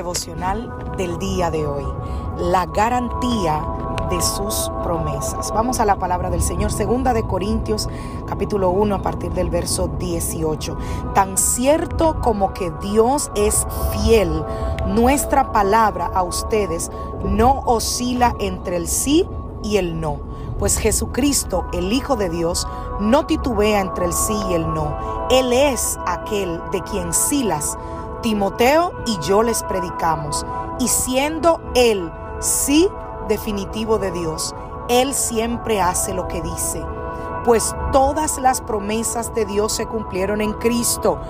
Devocional del día de hoy. La garantía de sus promesas. Vamos a la palabra del Señor, segunda de Corintios, capítulo 1, a partir del verso 18. Tan cierto como que Dios es fiel, nuestra palabra a ustedes no oscila entre el sí y el no. Pues Jesucristo, el Hijo de Dios, no titubea entre el sí y el no. Él es aquel de quien Silas Timoteo y yo les predicamos. Y siendo Él sí definitivo de Dios, Él siempre hace lo que dice. Pues todas las promesas de Dios se cumplieron en Cristo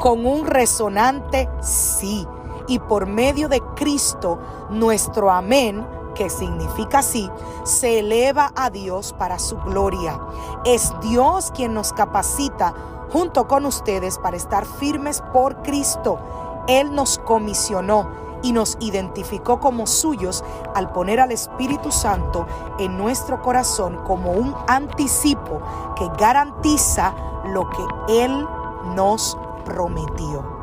con un resonante sí. Y por medio de Cristo, nuestro amén, que significa sí, se eleva a Dios para su gloria. Es Dios quien nos capacita junto con ustedes para estar firmes por Cristo. Él nos comisionó y nos identificó como suyos al poner al Espíritu Santo en nuestro corazón como un anticipo que garantiza lo que Él nos prometió.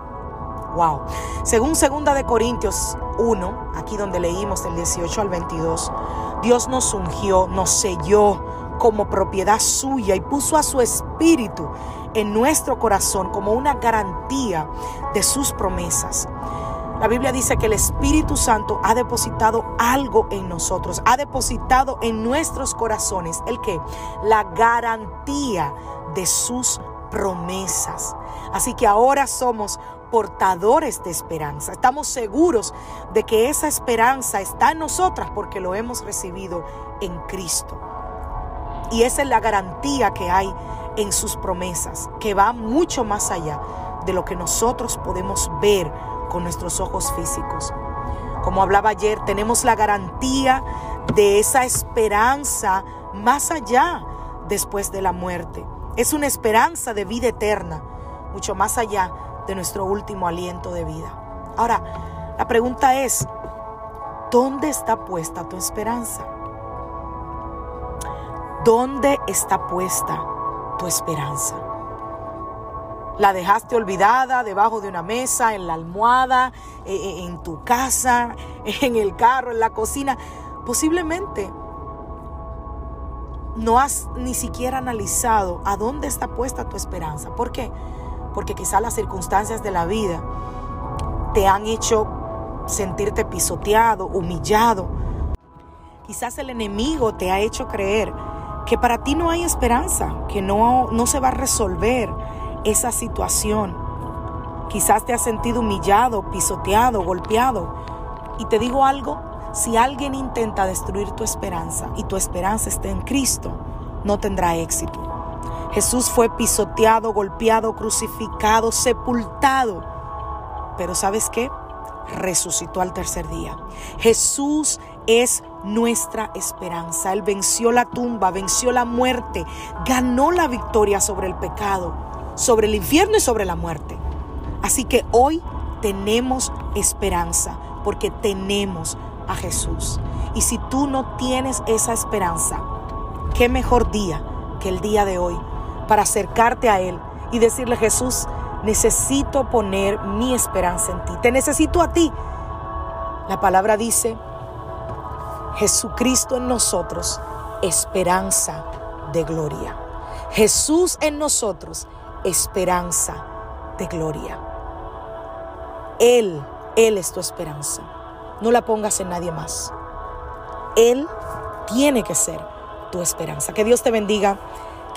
Wow. Según segunda de Corintios 1, aquí donde leímos del 18 al 22, Dios nos ungió, nos selló como propiedad suya y puso a su espíritu en nuestro corazón como una garantía de sus promesas. La Biblia dice que el Espíritu Santo ha depositado algo en nosotros, ha depositado en nuestros corazones el que la garantía de sus promesas. Así que ahora somos portadores de esperanza. Estamos seguros de que esa esperanza está en nosotras porque lo hemos recibido en Cristo. Y esa es la garantía que hay en sus promesas, que va mucho más allá de lo que nosotros podemos ver con nuestros ojos físicos. Como hablaba ayer, tenemos la garantía de esa esperanza más allá después de la muerte. Es una esperanza de vida eterna, mucho más allá de nuestro último aliento de vida. Ahora, la pregunta es, ¿dónde está puesta tu esperanza? ¿Dónde está puesta tu esperanza? ¿La dejaste olvidada debajo de una mesa, en la almohada, e, e, en tu casa, en el carro, en la cocina? Posiblemente no has ni siquiera analizado a dónde está puesta tu esperanza. ¿Por qué? Porque quizás las circunstancias de la vida te han hecho sentirte pisoteado, humillado. Quizás el enemigo te ha hecho creer que para ti no hay esperanza, que no, no se va a resolver esa situación. Quizás te has sentido humillado, pisoteado, golpeado. Y te digo algo, si alguien intenta destruir tu esperanza y tu esperanza está en Cristo, no tendrá éxito. Jesús fue pisoteado, golpeado, crucificado, sepultado. Pero ¿sabes qué? Resucitó al tercer día. Jesús es nuestra esperanza. Él venció la tumba, venció la muerte, ganó la victoria sobre el pecado, sobre el infierno y sobre la muerte. Así que hoy tenemos esperanza porque tenemos a Jesús. Y si tú no tienes esa esperanza, qué mejor día que el día de hoy para acercarte a Él y decirle, Jesús, necesito poner mi esperanza en ti. Te necesito a ti. La palabra dice, Jesucristo en nosotros, esperanza de gloria. Jesús en nosotros, esperanza de gloria. Él, Él es tu esperanza. No la pongas en nadie más. Él tiene que ser tu esperanza. Que Dios te bendiga.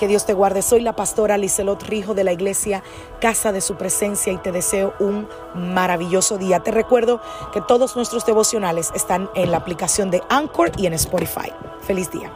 Que Dios te guarde. Soy la pastora Liselot Rijo de la iglesia Casa de Su Presencia y te deseo un maravilloso día. Te recuerdo que todos nuestros devocionales están en la aplicación de Anchor y en Spotify. Feliz día.